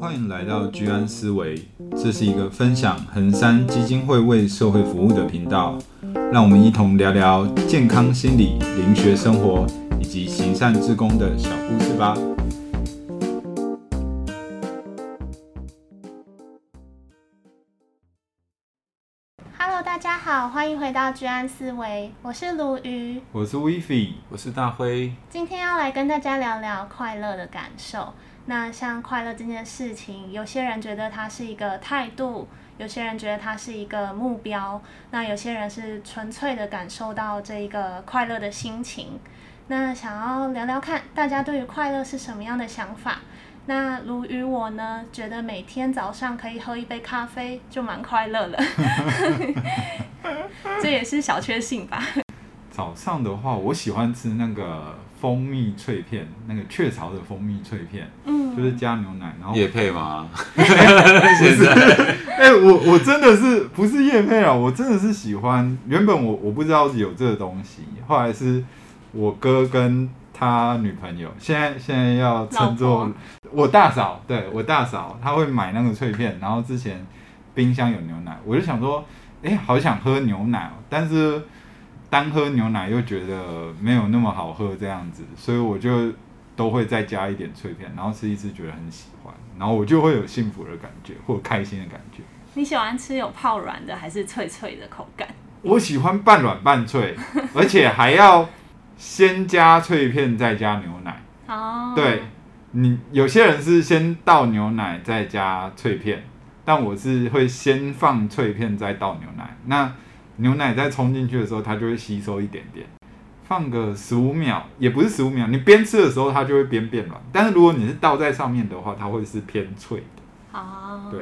欢迎来到居安思维，这是一个分享衡山基金会为社会服务的频道，让我们一同聊聊健康心理、灵学生活以及行善志工的小故事吧。Hello，大家好，欢迎回到居安思维，我是鲁鱼，我是 Vivi，我是大辉，今天要来跟大家聊聊快乐的感受。那像快乐这件事情，有些人觉得它是一个态度，有些人觉得它是一个目标，那有些人是纯粹的感受到这一个快乐的心情。那想要聊聊看，大家对于快乐是什么样的想法？那如与我呢，觉得每天早上可以喝一杯咖啡就蛮快乐了，这也是小确幸吧。早上的话，我喜欢吃那个蜂蜜脆片，那个雀巢的蜂蜜脆片，嗯，就是加牛奶，然后业配吗？不是，哎、欸，我我真的是不是业配啊，我真的是喜欢。原本我我不知道有这个东西，后来是我哥跟他女朋友，现在现在要称作我大嫂，对我大嫂，他会买那个脆片，然后之前冰箱有牛奶，我就想说，哎、欸，好想喝牛奶，但是。单喝牛奶又觉得没有那么好喝，这样子，所以我就都会再加一点脆片，然后吃一吃觉得很喜欢，然后我就会有幸福的感觉或开心的感觉。你喜欢吃有泡软的还是脆脆的口感？我喜欢半软半脆，而且还要先加脆片再加牛奶。哦，对，你有些人是先倒牛奶再加脆片，但我是会先放脆片再倒牛奶。那牛奶在冲进去的时候，它就会吸收一点点，放个十五秒，也不是十五秒，你边吃的时候它就会边变软。但是如果你是倒在上面的话，它会是偏脆的。哦，对，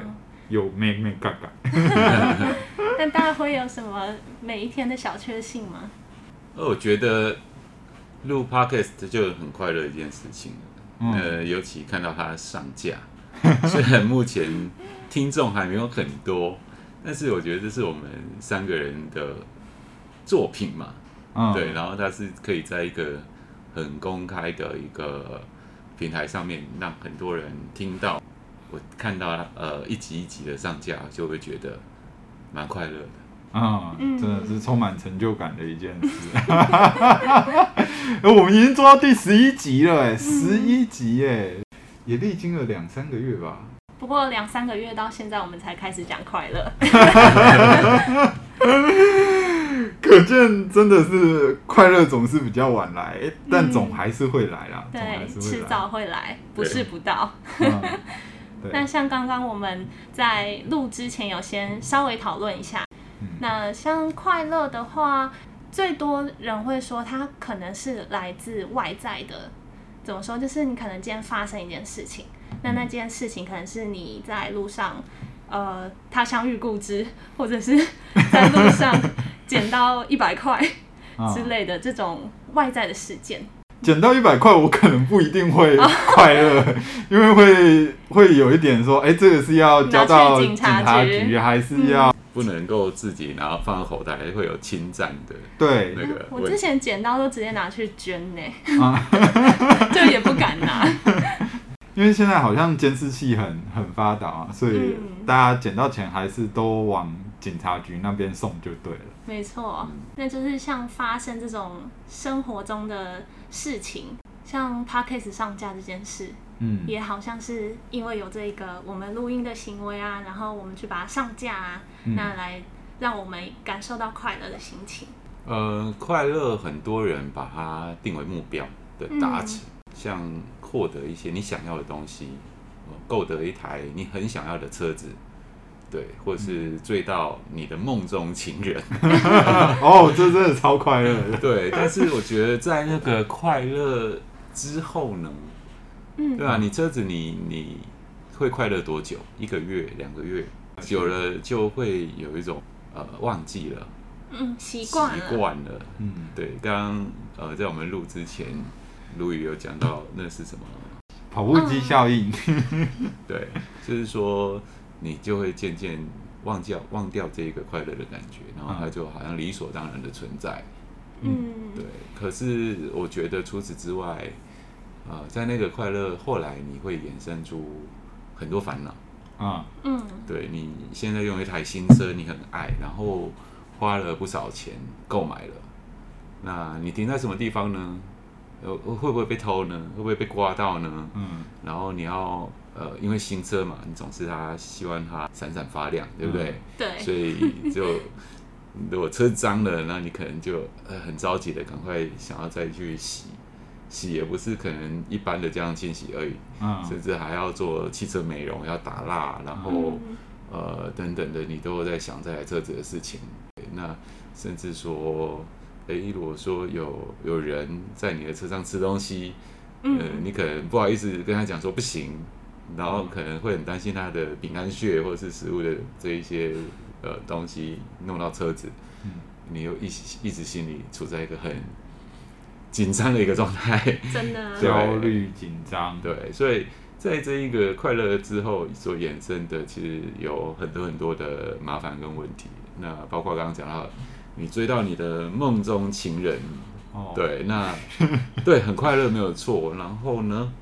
有妹妹嘎嘎。但大家会有什么每一天的小确幸吗？我觉得录 podcast 就很快乐一件事情。嗯、呃，尤其看到它上架，虽然目前听众还没有很多。但是我觉得这是我们三个人的作品嘛，嗯、对，然后它是可以在一个很公开的一个平台上面让很多人听到。我看到呃一集一集的上架，就会觉得蛮快乐的。啊、嗯，真的是充满成就感的一件事。我们已经做到第十一集了，哎，十一集，哎，也历经了两三个月吧。不过两三个月到现在，我们才开始讲快乐。可见真的是快乐总是比较晚来，但总还是会来啦。对，迟早会来，不是不到。那像刚刚我们在录之前有先稍微讨论一下。那像快乐的话，最多人会说它可能是来自外在的。怎么说？就是你可能今天发生一件事情。那那件事情可能是你在路上，呃，他乡遇故知，或者是 在路上捡到一百块 之类的这种外在的事件。捡到一百块，我可能不一定会快乐，哦、因为会会有一点说，哎、欸，这个是要交到警察局，还是要、嗯、不能够自己然后放在口袋，还会有侵占的。对，那个、嗯、我之前捡到都直接拿去捐呢，就也不敢拿。因为现在好像监视器很很发达啊，所以大家捡到钱还是都往警察局那边送就对了。没错，那就是像发生这种生活中的事情，像 Podcast 上架这件事，嗯，也好像是因为有这个我们录音的行为啊，然后我们去把它上架啊，嗯、那来让我们感受到快乐的心情。呃，快乐很多人把它定为目标的达成，嗯、像。获得一些你想要的东西，购得一台你很想要的车子，对，或者是追到你的梦中情人。哦，这真的超快乐。对，但是我觉得在那个快乐之后呢，嗯，对啊？你车子你你会快乐多久？一个月、两个月，久了就会有一种呃忘记了，嗯，习惯习惯了，嗯，对。刚刚呃在我们录之前。鲁鱼有讲到那是什么？跑步机效应。对，就是说你就会渐渐忘掉忘掉这个快乐的感觉，然后它就好像理所当然的存在。嗯，对。可是我觉得除此之外，呃，在那个快乐，后来你会衍生出很多烦恼。啊，嗯，对，你现在用一台新车，你很爱，然后花了不少钱购买了，那你停在什么地方呢？呃，会不会被偷呢？会不会被刮到呢？嗯，然后你要呃，因为新车嘛，你总是他希望它闪闪发亮，对不对？嗯、对，所以就如果车脏了，那你可能就呃很着急的赶快想要再去洗。洗也不是可能一般的这样清洗而已，嗯，甚至还要做汽车美容，要打蜡，然后、嗯、呃等等的，你都会在想这台车子的事情。那甚至说，哎，如果说有有人在你的车上吃东西，嗯、呃，你可能不好意思跟他讲说不行，然后可能会很担心他的饼干屑或者是食物的这一些呃东西弄到车子，嗯，你又一一直心里处在一个很。紧张的一个状态，真的、啊、焦虑紧张，对，所以在这一个快乐之后所衍生的，其实有很多很多的麻烦跟问题。那包括刚刚讲到，你追到你的梦中情人，哦、对，那对很快乐没有错。然后呢，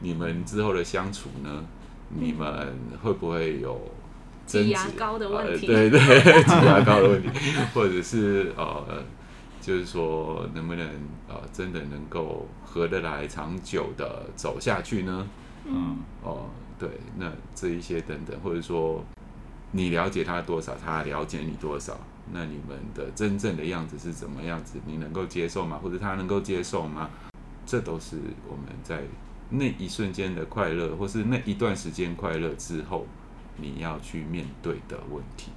你们之后的相处呢，你们会不会有争执？挤牙膏的问题，呃、对对，挤牙膏的问题，或者是呃。就是说，能不能呃，真的能够合得来、长久的走下去呢？嗯，哦，对，那这一些等等，或者说你了解他多少，他了解你多少，那你们的真正的样子是怎么样子？你能够接受吗？或者他能够接受吗？这都是我们在那一瞬间的快乐，或是那一段时间快乐之后，你要去面对的问题。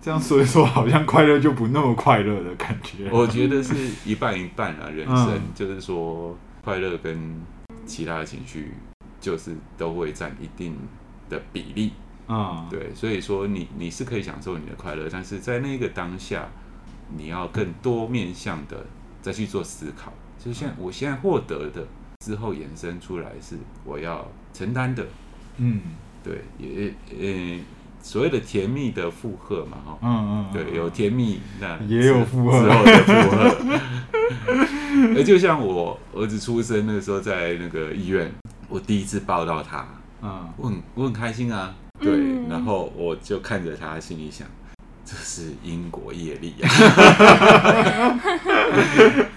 这样说一说，好像快乐就不那么快乐的感觉。我觉得是一半一半啊，人生就是说，快乐跟其他的情绪，就是都会占一定的比例。嗯，对，所以说你你是可以享受你的快乐，但是在那个当下，你要更多面向的再去做思考。就是现在我现在获得的之后延伸出来是我要承担的。嗯，对，也呃。所谓的甜蜜的负荷嘛，哈，嗯嗯，对，有甜蜜，那也有负荷之后的负荷。而就像我儿子出生那个时候，在那个医院，我第一次抱到他，嗯，我很我很开心啊，对，然后我就看着他，心里想。这是因果业力啊，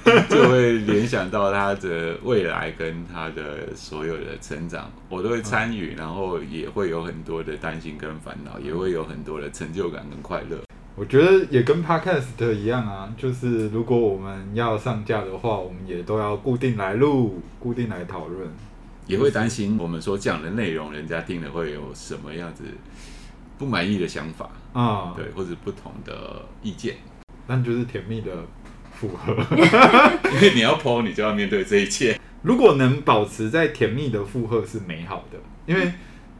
就会联想到他的未来跟他的所有的成长，我都会参与，然后也会有很多的担心跟烦恼，也会有很多的成就感跟快乐。我觉得也跟 Podcast 一样啊，就是如果我们要上架的话，我们也都要固定来录，固定来讨论，也会担心我们所讲的内容，人家听了会有什么样子不满意的想法。啊，对，或者不同的意见，那就是甜蜜的负荷，因为你要 po，你就要面对这一切。如果能保持在甜蜜的负荷是美好的，因为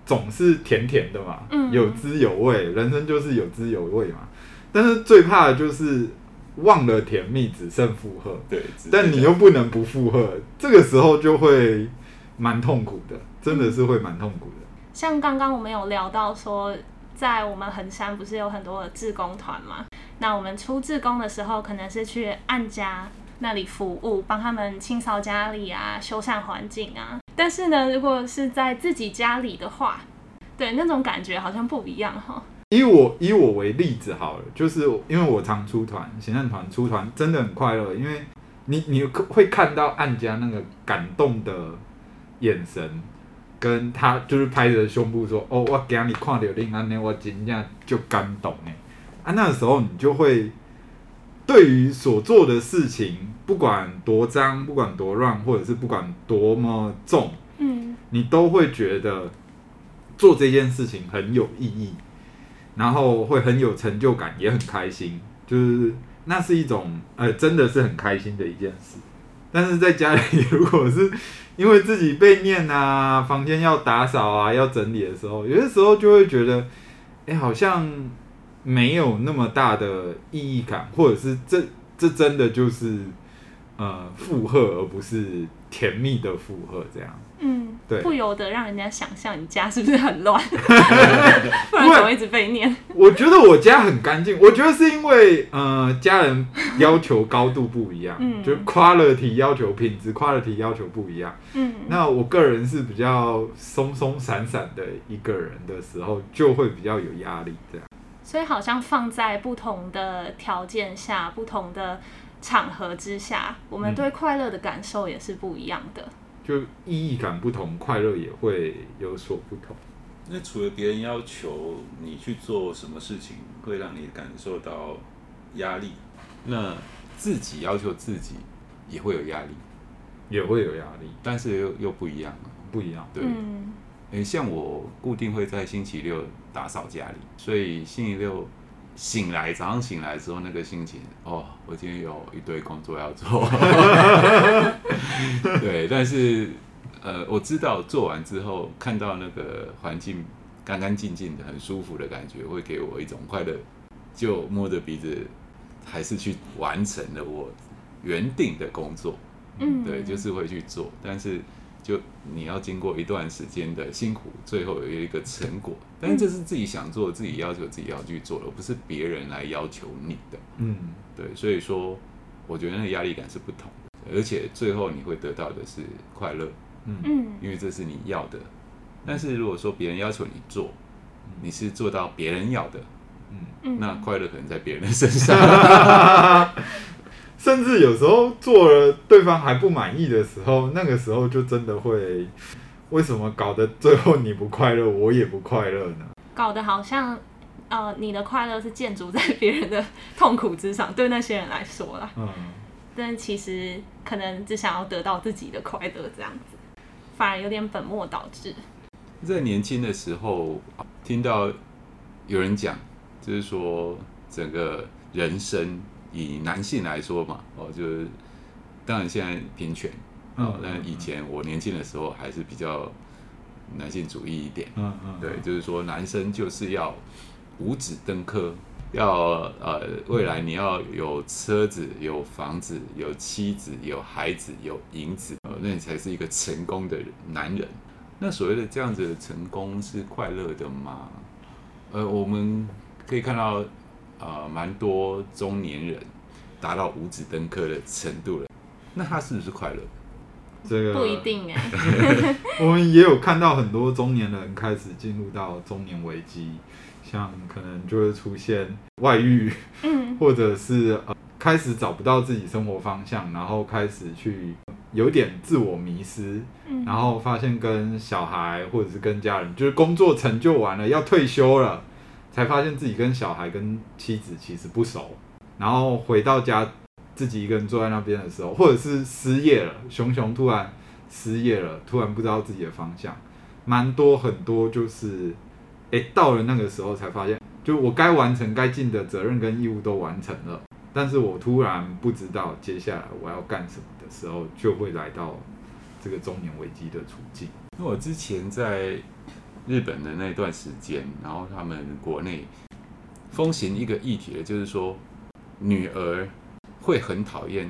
总是甜甜的嘛，嗯，有滋有味，人生就是有滋有味嘛。但是最怕的就是忘了甜蜜，只剩负荷。对，但你又不能不负荷，这个时候就会蛮痛苦的，真的是会蛮痛苦的。像刚刚我们有聊到说。在我们横山不是有很多的志工团嘛？那我们出志工的时候，可能是去按家那里服务，帮他们清扫家里啊，修缮环境啊。但是呢，如果是在自己家里的话，对，那种感觉好像不一样哈。以我以我为例子好了，就是因为我常出团，行政团出团真的很快乐，因为你你会看到按家那个感动的眼神。跟他就是拍着胸部说：“哦，我给你看到另安呢，我今天就感动哎！”啊，那个时候你就会对于所做的事情，不管多脏，不管多乱，或者是不管多么重，嗯，你都会觉得做这件事情很有意义，然后会很有成就感，也很开心。就是那是一种呃，真的是很开心的一件事。但是在家里，如果是因为自己被念啊，房间要打扫啊，要整理的时候，有些时候就会觉得，哎、好像没有那么大的意义感，或者是这这真的就是呃负荷，而不是甜蜜的负荷这样。嗯，对，不由得让人家想象你家是不是很乱，不然怎么一直被念？我觉得我家很干净，我觉得是因为呃家人要求高度不一样，嗯，就 quality 要求品质 quality 要求不一样，嗯，那我个人是比较松松散散的一个人的时候，就会比较有压力这样。所以好像放在不同的条件下、不同的场合之下，我们对快乐的感受也是不一样的。就意义感不同，快乐也会有所不同。那除了别人要求你去做什么事情，会让你感受到压力，那自己要求自己也会有压力，也会有压力，但是又又不一样，不一样。对，嗯欸，像我固定会在星期六打扫家里，所以星期六。醒来，早上醒来之后，那个心情哦，我今天有一堆工作要做。对，但是呃，我知道做完之后，看到那个环境干干净净的，很舒服的感觉，会给我一种快乐。就摸着鼻子，还是去完成了我原定的工作。嗯，对，就是会去做，但是。就你要经过一段时间的辛苦，最后有一个成果，但是这是自己想做，自己要求自己要去做的，不是别人来要求你的。嗯，对，所以说，我觉得那个压力感是不同的，而且最后你会得到的是快乐。嗯，因为这是你要的。但是如果说别人要求你做，你是做到别人要的，嗯，那快乐可能在别人的身上。甚至有时候做了对方还不满意的时候，那个时候就真的会，为什么搞得最后你不快乐，我也不快乐呢？搞得好像，呃，你的快乐是建筑在别人的痛苦之上，对那些人来说啦。嗯。但其实可能只想要得到自己的快乐，这样子，反而有点本末倒置。在年轻的时候，听到有人讲，就是说整个人生。以男性来说嘛，哦，就是当然现在平权，哦，但以前我年轻的时候还是比较男性主义一点，嗯嗯，对，就是说男生就是要五子登科，要呃未来你要有车子、有房子、有妻子、有孩子、有银子，呃，那你才是一个成功的男人。那所谓的这样子的成功是快乐的吗？呃，我们可以看到。呃，蛮多中年人达到五指登科的程度了，那他是不是快乐？这个不一定哎。我们也有看到很多中年人开始进入到中年危机，像可能就会出现外遇，嗯，或者是呃开始找不到自己生活方向，然后开始去有点自我迷失，嗯，然后发现跟小孩或者是跟家人，就是工作成就完了要退休了。才发现自己跟小孩、跟妻子其实不熟，然后回到家自己一个人坐在那边的时候，或者是失业了，熊熊突然失业了，突然不知道自己的方向，蛮多很多就是，诶，到了那个时候才发现，就我该完成、该尽的责任跟义务都完成了，但是我突然不知道接下来我要干什么的时候，就会来到这个中年危机的处境。那我之前在。日本的那段时间，然后他们国内风行一个议题的，就是说女儿会很讨厌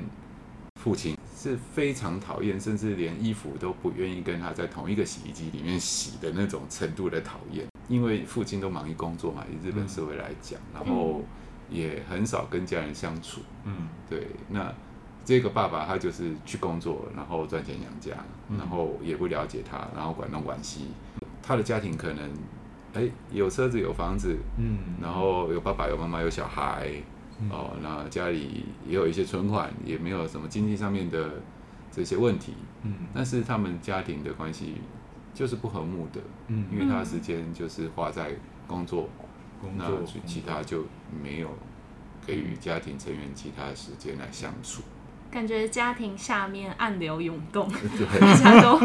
父亲，是非常讨厌，甚至连衣服都不愿意跟他在同一个洗衣机里面洗的那种程度的讨厌。因为父亲都忙于工作嘛，以日本社会来讲，然后也很少跟家人相处。嗯，对。那这个爸爸他就是去工作，然后赚钱养家，然后也不了解他，然后管东管西。他的家庭可能，哎，有车子有房子，嗯，然后有爸爸有妈妈有小孩，嗯、哦，那家里也有一些存款，也没有什么经济上面的这些问题，嗯，但是他们家庭的关系就是不和睦的，嗯，因为他的时间就是花在工作，工作，那其他就没有给予家庭成员其他的时间来相处。感觉家庭下面暗流涌动，大家都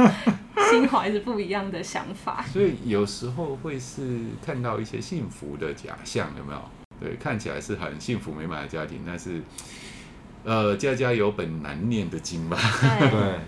心怀着不一样的想法，所以有时候会是看到一些幸福的假象，有没有？对，看起来是很幸福美满的家庭，但是呃，家家有本难念的经吧。对。对。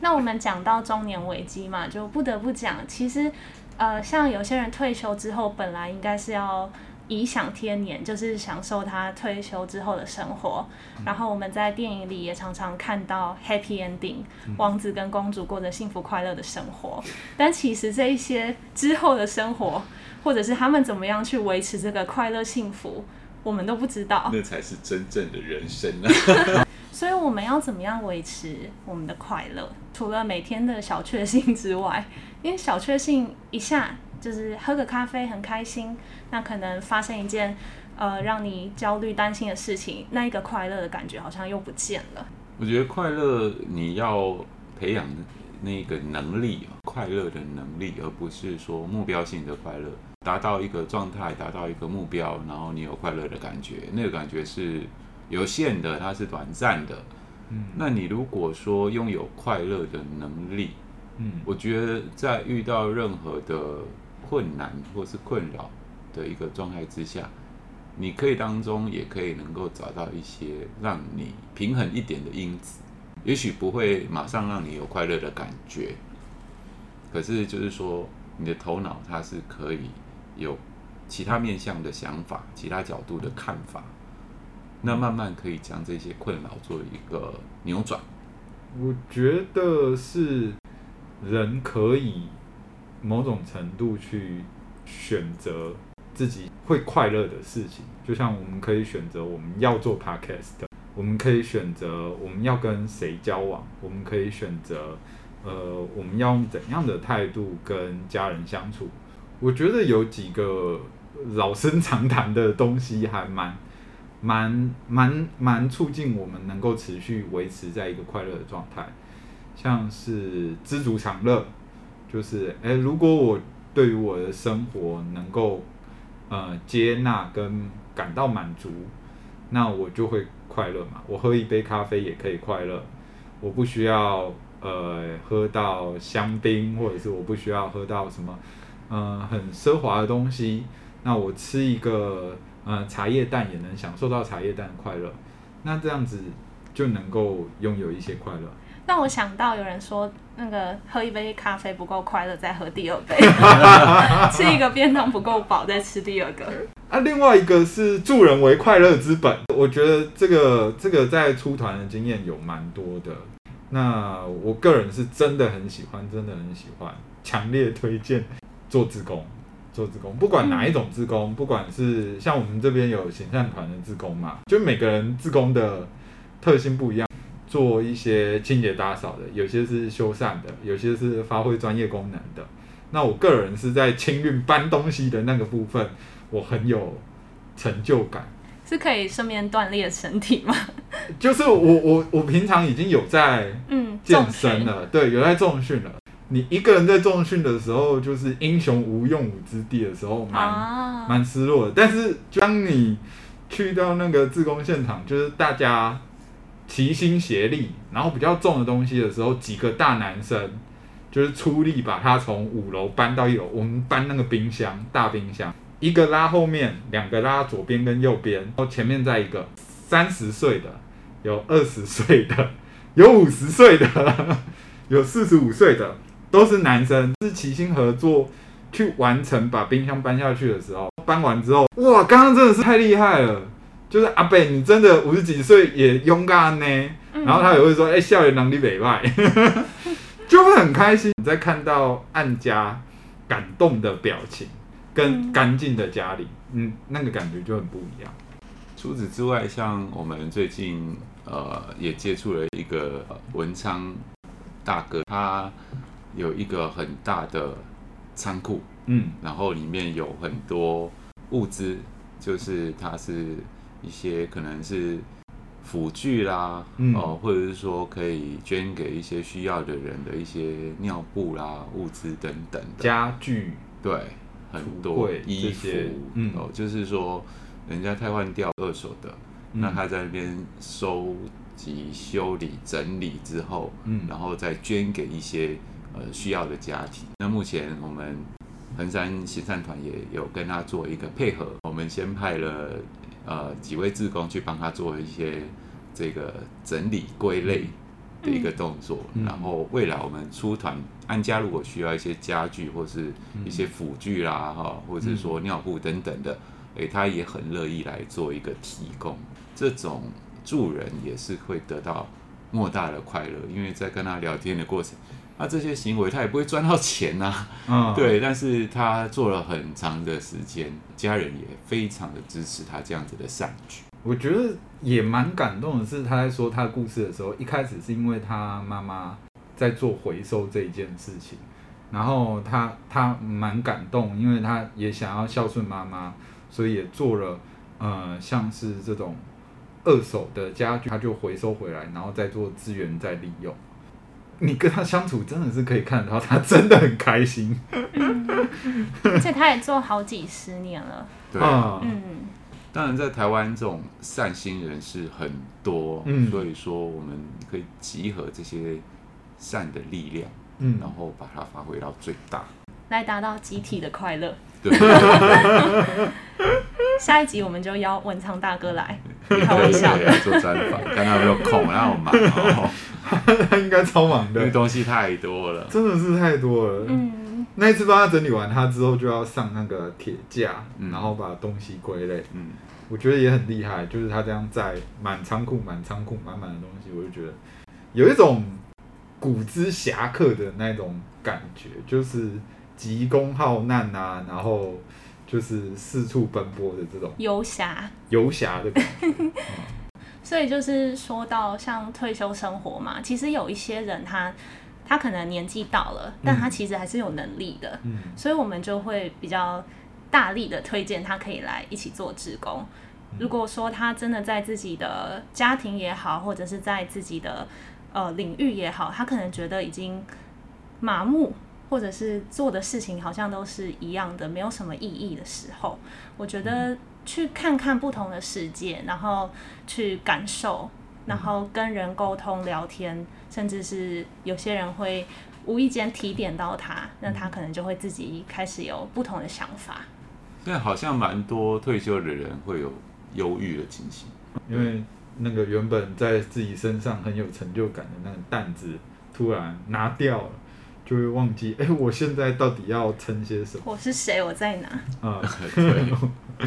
那我们讲到中年危机嘛，就不得不讲，其实呃，像有些人退休之后，本来应该是要颐享天年，就是享受他退休之后的生活。嗯、然后我们在电影里也常常看到 happy ending，、嗯、王子跟公主过着幸福快乐的生活。但其实这一些之后的生活，或者是他们怎么样去维持这个快乐幸福，我们都不知道。那才是真正的人生啊！所以我们要怎么样维持我们的快乐？除了每天的小确幸之外，因为小确幸一下。就是喝个咖啡很开心，那可能发生一件呃让你焦虑担心的事情，那一个快乐的感觉好像又不见了。我觉得快乐你要培养那个能力，快乐的能力，而不是说目标性的快乐。达到一个状态，达到一个目标，然后你有快乐的感觉，那个感觉是有限的，它是短暂的。嗯，那你如果说拥有快乐的能力，嗯，我觉得在遇到任何的困难或是困扰的一个状态之下，你可以当中也可以能够找到一些让你平衡一点的因子，也许不会马上让你有快乐的感觉，可是就是说你的头脑它是可以有其他面向的想法、其他角度的看法，那慢慢可以将这些困扰做一个扭转。我觉得是人可以。某种程度去选择自己会快乐的事情，就像我们可以选择我们要做 podcast，我们可以选择我们要跟谁交往，我们可以选择呃我们要用怎样的态度跟家人相处。我觉得有几个老生常谈的东西还蛮蛮蛮蛮促进我们能够持续维持在一个快乐的状态，像是知足常乐。就是，哎，如果我对于我的生活能够，呃，接纳跟感到满足，那我就会快乐嘛。我喝一杯咖啡也可以快乐，我不需要呃喝到香槟，或者是我不需要喝到什么，呃，很奢华的东西。那我吃一个呃茶叶蛋也能享受到茶叶蛋的快乐，那这样子就能够拥有一些快乐。让我想到有人说，那个喝一杯咖啡不够快乐，再喝第二杯；吃一个便当不够饱，再吃第二个。啊，另外一个是助人为快乐之本。我觉得这个这个在出团的经验有蛮多的。那我个人是真的很喜欢，真的很喜欢，强烈推荐做志工，做志工，不管哪一种志工，不管是像我们这边有行善团的志工嘛，就每个人志工的特性不一样。做一些清洁打扫的，有些是修缮的，有些是发挥专业功能的。那我个人是在清运搬东西的那个部分，我很有成就感。是可以顺便锻炼身体吗？就是我我我平常已经有在嗯健身了，嗯、对，有在重训了。你一个人在重训的时候，就是英雄无用武之地的时候，蛮蛮、啊、失落的。但是当你去到那个自工现场，就是大家。齐心协力，然后比较重的东西的时候，几个大男生就是出力把它从五楼搬到一楼。我们搬那个冰箱，大冰箱，一个拉后面，两个拉左边跟右边，然后前面再一个。三十岁的，有二十岁的，有五十岁的，有四十五岁的，都是男生，是齐心合作去完成把冰箱搬下去的时候。搬完之后，哇，刚刚真的是太厉害了。就是阿北，你真的五十几岁也勇敢呢。嗯、然后他也会说：“哎、欸，校园能力北外，就会很开心。你在看到按家感动的表情，跟干净的家里，嗯，那个感觉就很不一样。除此之外，像我们最近呃也接触了一个文昌大哥，他有一个很大的仓库，嗯，然后里面有很多物资，就是他是。一些可能是辅具啦，嗯、哦，或者是说可以捐给一些需要的人的一些尿布啦、物资等等的家具，对，很多衣服，嗯、哦，就是说人家汰换掉二手的，嗯、那他在那边收集、修理、整理之后，嗯，然后再捐给一些呃需要的家庭。那目前我们衡山行善团也有跟他做一个配合，我们先派了。呃，几位志工去帮他做一些这个整理归类的一个动作，嗯、然后未来我们出团安家，如果需要一些家具或是一些辅具啦，哈、嗯，或者说尿布等等的，诶，他也很乐意来做一个提供。这种助人也是会得到莫大的快乐，因为在跟他聊天的过程，那这些行为他也不会赚到钱呐、啊，嗯，对，但是他做了很长的时间，家人也非常的支持他这样子的善举。我觉得也蛮感动的是，他在说他的故事的时候，一开始是因为他妈妈在做回收这一件事情，然后他他蛮感动，因为他也想要孝顺妈妈，所以也做了呃像是这种二手的家具，他就回收回来，然后再做资源再利用。你跟他相处真的是可以看到他真的很开心，而且他也做好几十年了，对，嗯。当然，在台湾这种善心人士很多，嗯，所以说我们可以集合这些善的力量，嗯，然后把它发挥到最大，来达到集体的快乐。对。下一集我们就邀文昌大哥来开玩笑。的做专访，看他有没有空，然后忙哦，他应该超忙的，因为东西太多了，真的是太多了，嗯。那一次帮他整理完，他之后就要上那个铁架，嗯、然后把东西归类。嗯，我觉得也很厉害，就是他这样在满仓库、满仓库满满的东西，我就觉得有一种古之侠客的那种感觉，就是急公好难啊，然后就是四处奔波的这种游侠、游侠的感觉。嗯、所以就是说到像退休生活嘛，其实有一些人他。他可能年纪到了，但他其实还是有能力的，嗯、所以我们就会比较大力的推荐他可以来一起做职工。嗯、如果说他真的在自己的家庭也好，或者是在自己的呃领域也好，他可能觉得已经麻木，或者是做的事情好像都是一样的，没有什么意义的时候，我觉得去看看不同的世界，然后去感受。然后跟人沟通聊天，甚至是有些人会无意间提点到他，那他可能就会自己开始有不同的想法。现在好像蛮多退休的人会有忧郁的情形，因为那个原本在自己身上很有成就感的那个担子突然拿掉了，就会忘记，哎，我现在到底要撑些什么？我是谁？我在哪？啊，对。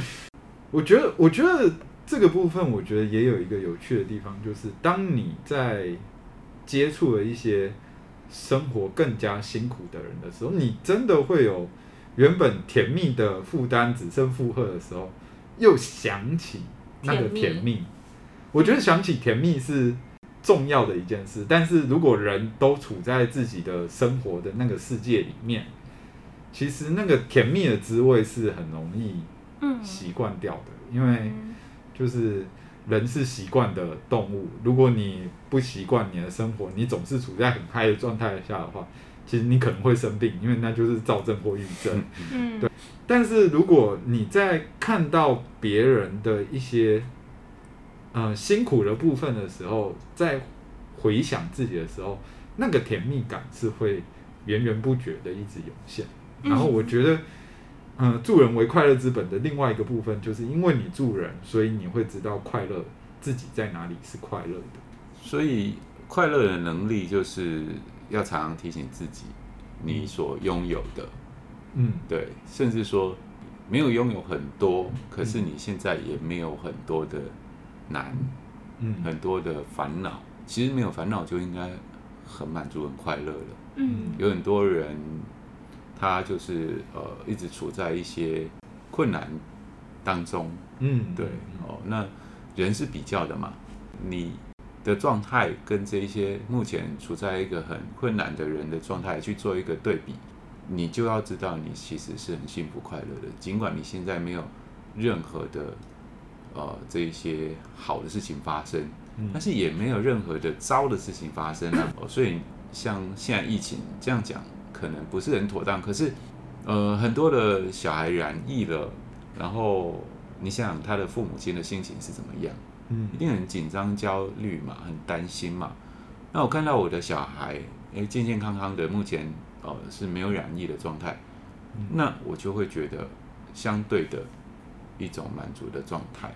我觉得，我觉得。这个部分我觉得也有一个有趣的地方，就是当你在接触了一些生活更加辛苦的人的时候，你真的会有原本甜蜜的负担只剩负荷的时候，又想起那个甜蜜。我觉得想起甜蜜是重要的一件事，但是如果人都处在自己的生活的那个世界里面，其实那个甜蜜的滋味是很容易习惯掉的，因为。就是人是习惯的动物，如果你不习惯你的生活，你总是处在很嗨的状态下的话，其实你可能会生病，因为那就是躁症或抑郁症。嗯，对。但是如果你在看到别人的一些呃辛苦的部分的时候，在回想自己的时候，那个甜蜜感是会源源不绝的一直涌现。然后我觉得。嗯，助人为快乐之本的另外一个部分，就是因为你助人，所以你会知道快乐自己在哪里是快乐的。所以快乐的能力就是要常常提醒自己，你所拥有的，嗯，对，甚至说没有拥有很多，可是你现在也没有很多的难，嗯，很多的烦恼。其实没有烦恼就应该很满足、很快乐了。嗯，有很多人。他就是呃，一直处在一些困难当中，嗯，对，哦，那人是比较的嘛，你的状态跟这一些目前处在一个很困难的人的状态去做一个对比，你就要知道你其实是很幸福快乐的，尽管你现在没有任何的呃这一些好的事情发生，但是也没有任何的糟的事情发生啊，所以像现在疫情这样讲。可能不是很妥当，可是，呃，很多的小孩染疫了，然后你想想他的父母亲的心情是怎么样？嗯，一定很紧张、焦虑嘛，很担心嘛。那我看到我的小孩，诶，健健康康的，目前呃是没有染疫的状态，嗯，那我就会觉得相对的一种满足的状态。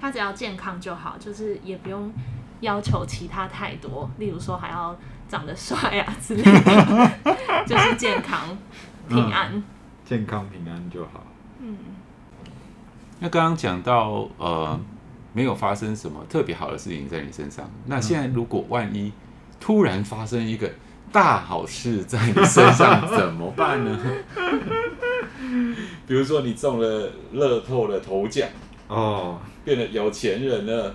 他只要健康就好，就是也不用要求其他太多，例如说还要。长得帅啊之类的，就是健康平安，嗯，健康平安就好。嗯，那刚刚讲到呃，没有发生什么特别好的事情在你身上。那现在如果万一突然发生一个大好事在你身上，怎么办呢？比如说你中了乐透的头奖哦，变得有钱人了。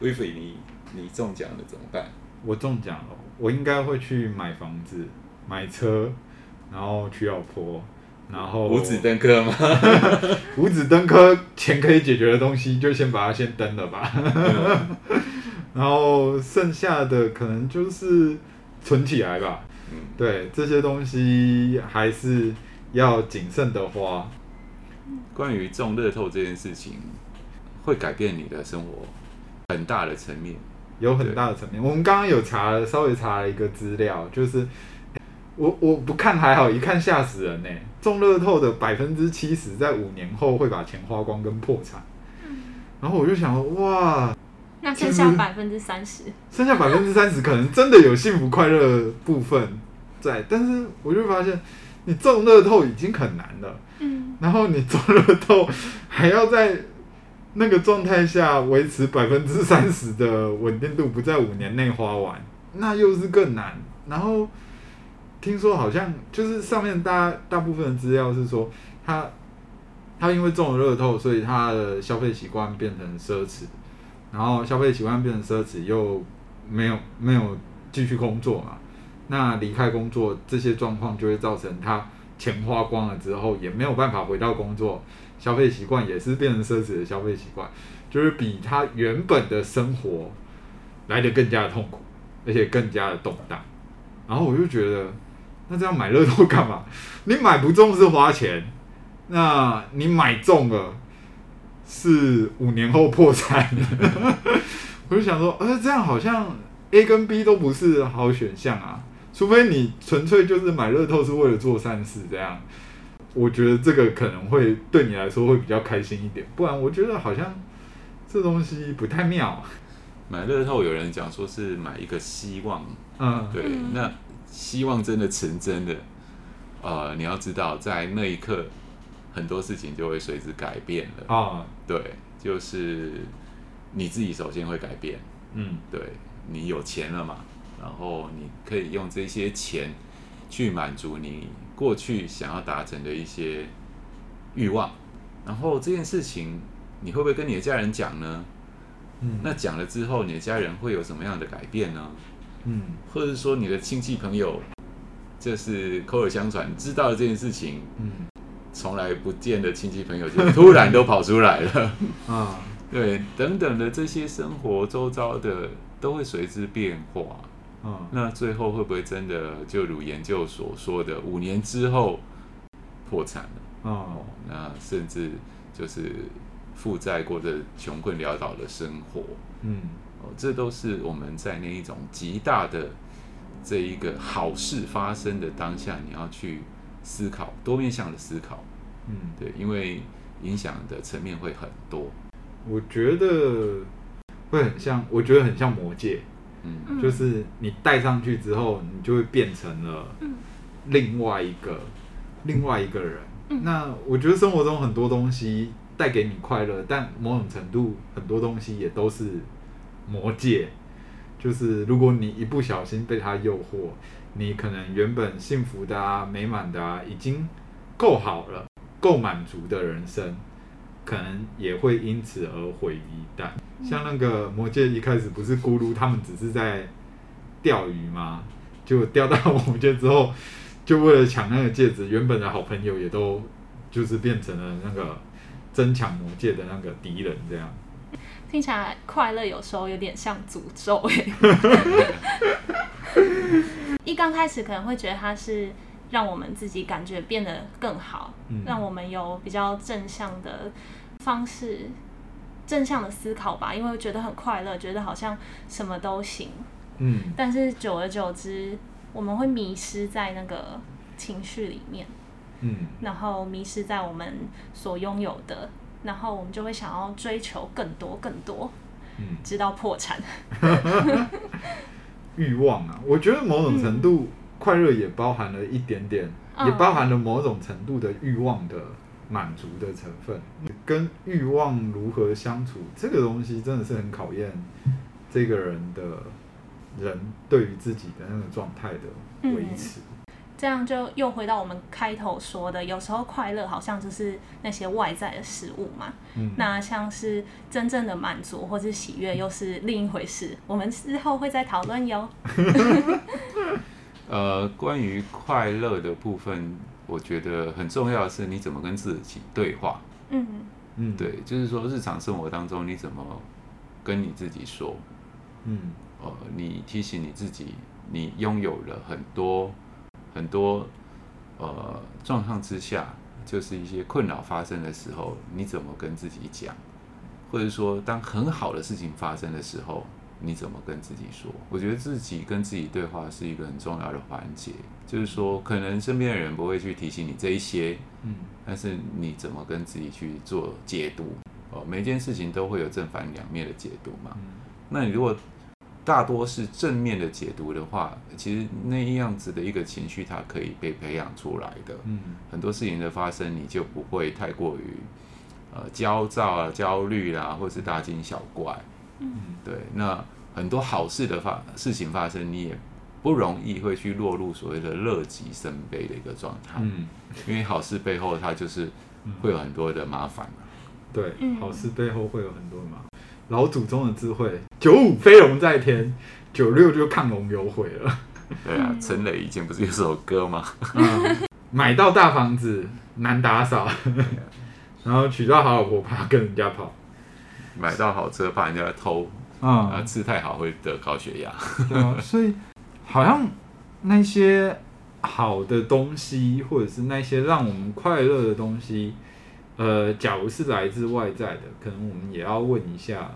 威菲，你你中奖了怎么办？我中奖了，我应该会去买房子、买车，然后娶老婆。然后五子登科吗？五子登科，钱可以解决的东西，就先把它先登了吧。然后剩下的可能就是存起来吧。嗯，对，这些东西还是要谨慎的花。关于中乐透这件事情，会改变你的生活很大的层面，有很大的层面。我们刚刚有查了，稍微查了一个资料，就是。我我不看还好，一看吓死人呢！中乐透的百分之七十在五年后会把钱花光跟破产。嗯，然后我就想说，哇，那剩下百分之三十，剩下百分之三十可能真的有幸福快乐的部分在，但是我就发现，你中乐透已经很难了，嗯，然后你中乐透还要在那个状态下维持百分之三十的稳定度，不在五年内花完，那又是更难，然后。听说好像就是上面大大部分的资料是说他他因为中了乐透，所以他的消费习惯变成奢侈，然后消费习惯变成奢侈，又没有没有继续工作嘛，那离开工作这些状况就会造成他钱花光了之后也没有办法回到工作，消费习惯也是变成奢侈的消费习惯，就是比他原本的生活来得更加的痛苦，而且更加的动荡，然后我就觉得。那这样买乐透干嘛？你买不中是花钱，那你买中了是五年后破产。我就想说，呃，这样好像 A 跟 B 都不是好选项啊，除非你纯粹就是买乐透是为了做善事这样。我觉得这个可能会对你来说会比较开心一点，不然我觉得好像这东西不太妙。买乐透有人讲说是买一个希望，嗯，对，那。希望真的成真的，呃，你要知道，在那一刻，很多事情就会随之改变了啊。哦、对，就是你自己首先会改变，嗯，对，你有钱了嘛，然后你可以用这些钱去满足你过去想要达成的一些欲望，然后这件事情你会不会跟你的家人讲呢？嗯，那讲了之后，你的家人会有什么样的改变呢？嗯，或者说你的亲戚朋友，就是口耳相传知道了这件事情，嗯，从来不见的亲戚朋友就突然都跑出来了，啊，对，等等的这些生活周遭的都会随之变化，嗯，那最后会不会真的就如研究所说的，五年之后破产了？哦，那甚至就是负债过着穷困潦倒的生活，嗯。哦这都是我们在那一种极大的这一个好事发生的当下，你要去思考多面向的思考，嗯，对，因为影响的层面会很多。我觉得会很像，我觉得很像魔戒，嗯，就是你戴上去之后，你就会变成了另外一个另外一个人。那我觉得生活中很多东西带给你快乐，但某种程度很多东西也都是。魔戒，就是如果你一不小心被他诱惑，你可能原本幸福的啊、美满的啊，已经够好了、够满足的人生，可能也会因此而毁于一旦。像那个魔戒一开始不是咕噜他们只是在钓鱼吗？就钓到魔戒之后，就为了抢那个戒指，原本的好朋友也都就是变成了那个争抢魔戒的那个敌人，这样。听起来快乐有时候有点像诅咒哎。一刚开始可能会觉得它是让我们自己感觉变得更好，嗯、让我们有比较正向的方式、正向的思考吧，因为觉得很快乐，觉得好像什么都行。嗯。但是久而久之，我们会迷失在那个情绪里面。嗯。然后迷失在我们所拥有的。然后我们就会想要追求更多更多，嗯，直到破产。欲望啊，我觉得某种程度快乐也包含了一点点，嗯、也包含了某种程度的欲望的满足的成分，跟欲望如何相处，这个东西真的是很考验这个人的人对于自己的那个状态的维持。嗯这样就又回到我们开头说的，有时候快乐好像就是那些外在的事物嘛。嗯。那像是真正的满足或是喜悦，又是另一回事。我们之后会再讨论哟。呃，关于快乐的部分，我觉得很重要的是你怎么跟自己对话。嗯嗯。对，就是说日常生活当中你怎么跟你自己说。嗯。呃，你提醒你自己，你拥有了很多。很多呃状况之下，就是一些困扰发生的时候，你怎么跟自己讲？或者说，当很好的事情发生的时候，你怎么跟自己说？我觉得自己跟自己对话是一个很重要的环节。就是说，可能身边的人不会去提醒你这一些，嗯，但是你怎么跟自己去做解读？哦，每件事情都会有正反两面的解读嘛。那你如果大多是正面的解读的话，其实那样子的一个情绪，它可以被培养出来的。嗯，很多事情的发生，你就不会太过于呃焦躁啊、焦虑啦、啊，或是大惊小怪。嗯，对。那很多好事的发事情发生，你也不容易会去落入所谓的乐极生悲的一个状态。嗯，因为好事背后它就是会有很多的麻烦嘛。对，好事背后会有很多麻烦。老祖宗的智慧，九五飞龙在天，九六就亢龙有悔了。对啊，陈磊以前不是有首歌吗？嗯，买到大房子难打扫，然后娶到好老婆怕跟人家跑，买到好车怕人家偷，啊，吃太好会得高血压。对啊，所 以好像那些好的东西，或者是那些让我们快乐的东西。呃，假如是来自外在的，可能我们也要问一下，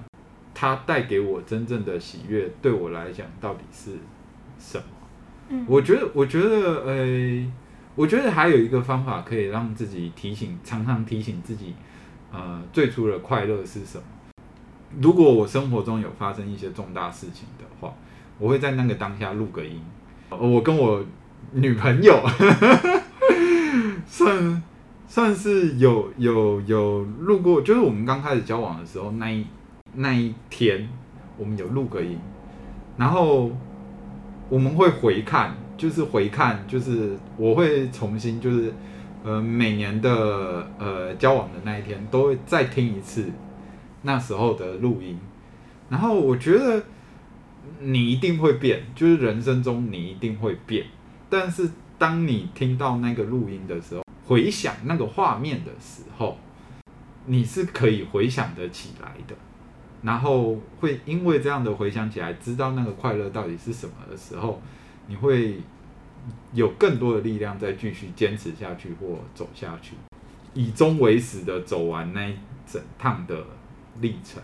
它带给我真正的喜悦，对我来讲到底是什么？嗯，我觉得，我觉得，呃，我觉得还有一个方法可以让自己提醒，常常提醒自己，呃，最初的快乐是什么？如果我生活中有发生一些重大事情的话，我会在那个当下录个音，我跟我女朋友 算。算是有有有录过，就是我们刚开始交往的时候，那一那一天，我们有录个音，然后我们会回看，就是回看，就是我会重新，就是呃每年的呃交往的那一天，都会再听一次那时候的录音，然后我觉得你一定会变，就是人生中你一定会变，但是当你听到那个录音的时候。回想那个画面的时候，你是可以回想得起来的，然后会因为这样的回想起来，知道那个快乐到底是什么的时候，你会有更多的力量再继续坚持下去或走下去，以终为始的走完那一整趟的历程。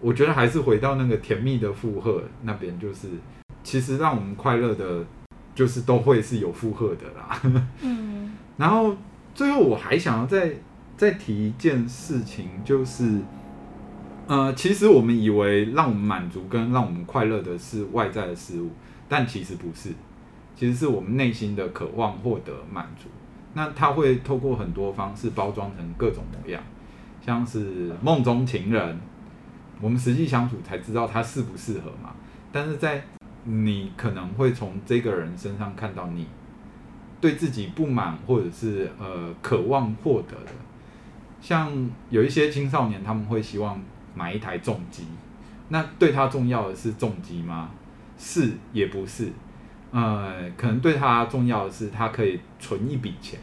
我觉得还是回到那个甜蜜的负荷那边，就是其实让我们快乐的，就是都会是有负荷的啦。嗯。然后最后我还想要再再提一件事情，就是，呃，其实我们以为让我们满足跟让我们快乐的是外在的事物，但其实不是，其实是我们内心的渴望获得满足。那它会透过很多方式包装成各种模样，像是梦中情人，我们实际相处才知道他适不适合嘛。但是在你可能会从这个人身上看到你。对自己不满，或者是呃渴望获得的，像有一些青少年，他们会希望买一台重机。那对他重要的是重机吗？是也不是。呃，可能对他重要的是，他可以存一笔钱，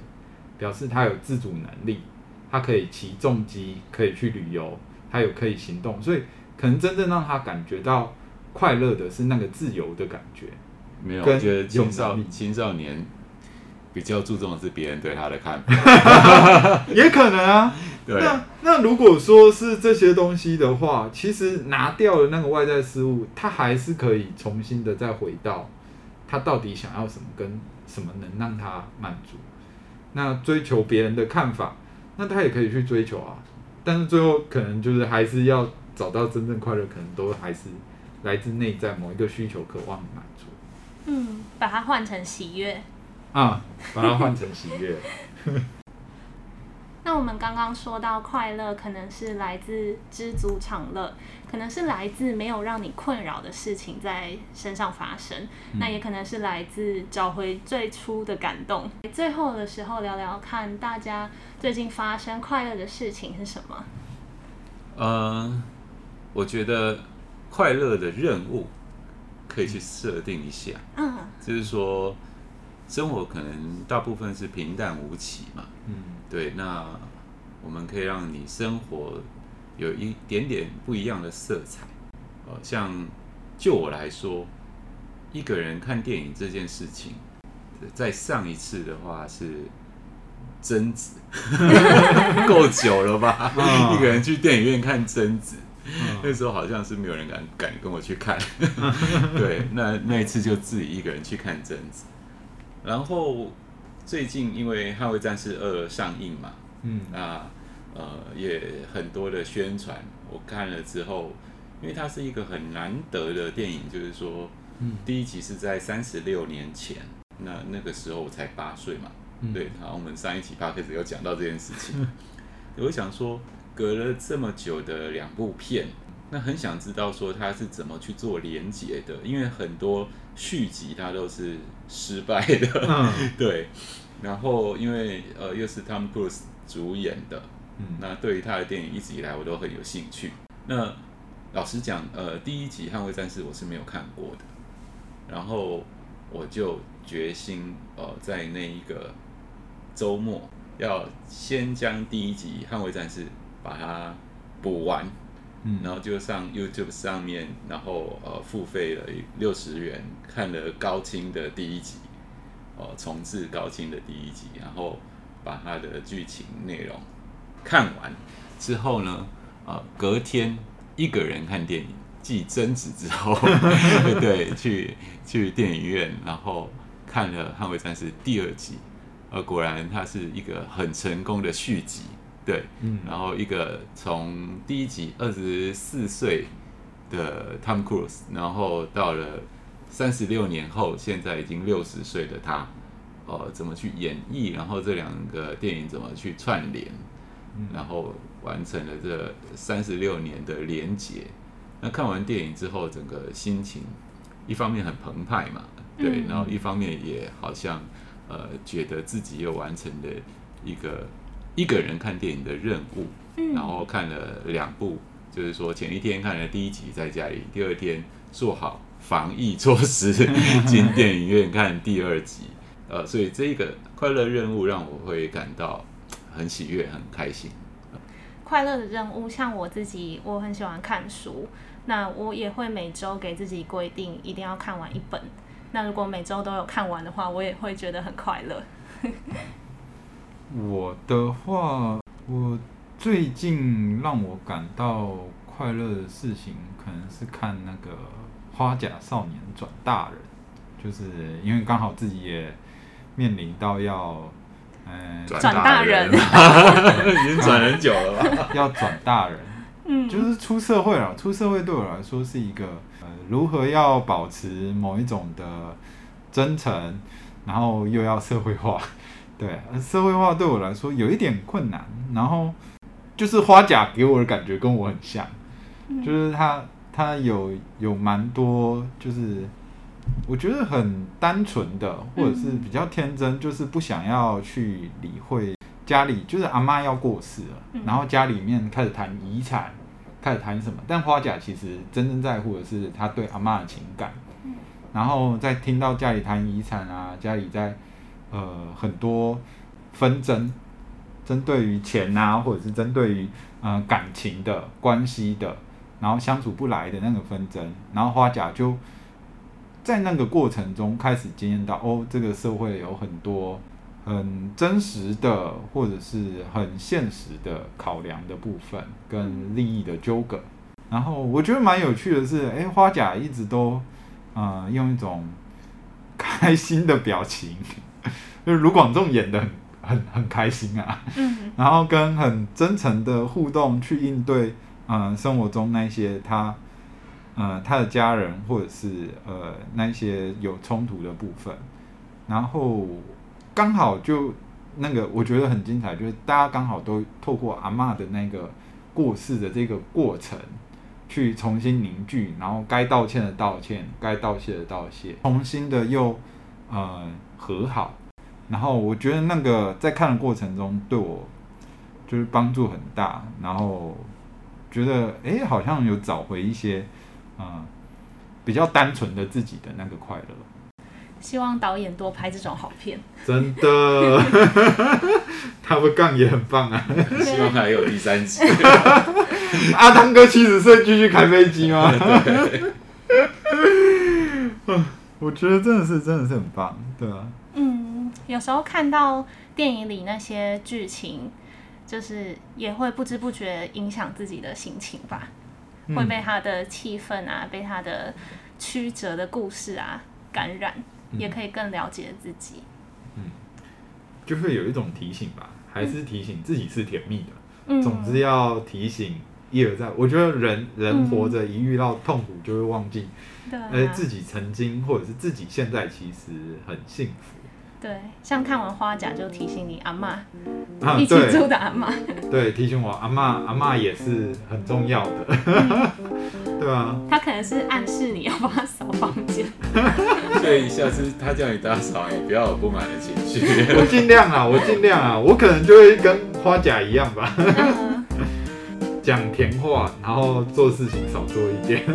表示他有自主能力，他可以骑重机，可以去旅游，他有可以行动。所以，可能真正让他感觉到快乐的是那个自由的感觉。没有，我觉得青少青少年。比较注重的是别人对他的看法，也可能啊。对，那那如果说是这些东西的话，其实拿掉了那个外在事物，他还是可以重新的再回到他到底想要什么，跟什么能让他满足。那追求别人的看法，那他也可以去追求啊。但是最后可能就是还是要找到真正快乐，可能都还是来自内在某一个需求、渴望满足。嗯，把它换成喜悦。啊，把它换成喜悦。那我们刚刚说到，快乐可能是来自知足常乐，可能是来自没有让你困扰的事情在身上发生，嗯、那也可能是来自找回最初的感动。最后的时候，聊聊看大家最近发生快乐的事情是什么？呃，我觉得快乐的任务可以去设定一下，嗯，就是说。生活可能大部分是平淡无奇嘛，嗯，对，那我们可以让你生活有一点点不一样的色彩，呃，像就我来说，一个人看电影这件事情，在上一次的话是贞子，够久了吧？一个人去电影院看贞子，那时候好像是没有人敢敢跟我去看，对，那那一次就自己一个人去看贞子。然后最近因为《捍卫战士二》上映嘛，嗯，那呃也很多的宣传，我看了之后，因为它是一个很难得的电影，就是说，嗯，第一集是在三十六年前，那那个时候我才八岁嘛，嗯、对，然后我们上一期 podcast 有讲到这件事情，我想说隔了这么久的两部片。那很想知道说它是怎么去做连结的，因为很多续集它都是失败的，嗯、对。然后因为呃又是 Tom Cruise 主演的，嗯、那对于他的电影一直以来我都很有兴趣。那老实讲，呃第一集《捍卫战士》我是没有看过的，然后我就决心呃在那一个周末要先将第一集《捍卫战士》把它补完。然后就上 YouTube 上面，然后呃付费了六十元看了高清的第一集，呃重置高清的第一集，然后把它的剧情内容看完之后呢，呃隔天一个人看电影，继贞子之后，对，去去电影院，然后看了《捍卫战士》第二集，呃果然它是一个很成功的续集。对，嗯，然后一个从第一集二十四岁的 Tom Cruise，然后到了三十六年后，现在已经六十岁的他，呃，怎么去演绎？然后这两个电影怎么去串联？然后完成了这三十六年的连结。那看完电影之后，整个心情一方面很澎湃嘛，对，然后一方面也好像呃，觉得自己又完成了一个。一个人看电影的任务，嗯、然后看了两部，就是说前一天看了第一集在家里，第二天做好防疫措施 进电影院看第二集，呃，所以这个快乐任务让我会感到很喜悦、很开心。快乐的任务，像我自己，我很喜欢看书，那我也会每周给自己规定一定要看完一本。那如果每周都有看完的话，我也会觉得很快乐。我的话，我最近让我感到快乐的事情，可能是看那个《花甲少年转大人》，就是因为刚好自己也面临到要，嗯，转大人，已经转很久了吧？要转大人，嗯，就是出社会了。出社会对我来说是一个，呃，如何要保持某一种的真诚，然后又要社会化。对，社会化对我来说有一点困难，然后就是花甲给我的感觉跟我很像，嗯、就是他他有有蛮多，就是我觉得很单纯的，或者是比较天真，就是不想要去理会家里，就是阿妈要过世了，嗯、然后家里面开始谈遗产，开始谈什么，但花甲其实真正在乎的是他对阿妈的情感，嗯、然后在听到家里谈遗产啊，家里在。呃，很多纷争，针对于钱啊，或者是针对于呃感情的关系的，然后相处不来的那个纷争，然后花甲就在那个过程中开始经验到，哦，这个社会有很多很真实的，或者是很现实的考量的部分跟利益的纠葛。然后我觉得蛮有趣的是，哎，花甲一直都呃用一种开心的表情。就是卢广仲演的很很很开心啊，嗯，然后跟很真诚的互动去应对，呃，生活中那些他，呃，他的家人或者是呃那些有冲突的部分，然后刚好就那个我觉得很精彩，就是大家刚好都透过阿嬷的那个过世的这个过程，去重新凝聚，然后该道歉的道歉，该道谢的道谢，重新的又呃和好。然后我觉得那个在看的过程中对我就是帮助很大，然后觉得哎好像有找回一些嗯、呃、比较单纯的自己的那个快乐。希望导演多拍这种好片。真的，他们杠也很棒啊。希望还有第三集。阿汤哥七十岁继续开飞机吗？我觉得真的是真的是很棒，对啊。嗯，有时候看到电影里那些剧情，就是也会不知不觉影响自己的心情吧，嗯、会被他的气氛啊，被他的曲折的故事啊感染，嗯、也可以更了解自己。嗯，就会有一种提醒吧，还是提醒自己是甜蜜的。嗯，总之要提醒。一而再，我觉得人人活着一遇到痛苦就会忘记，呃、嗯，自己曾经或者是自己现在其实很幸福。对，像看完花甲就提醒你阿妈，啊、一起住的阿妈。对，提醒我阿妈，阿妈也是很重要的。嗯、对啊。他可能是暗示你要帮他扫房间。所以下次他叫你打扫，你不要有不满的情绪。我尽量啊，我尽量啊，我可能就会跟花甲一样吧。嗯讲甜话，然后做事情少做一点。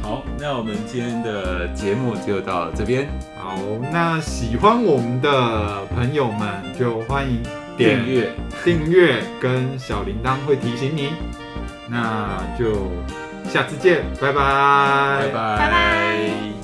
好，那我们今天的节目就到这边。好，那喜欢我们的朋友们就欢迎订阅、订阅跟小铃铛会提醒你。那就下次见，拜拜，拜拜。拜拜。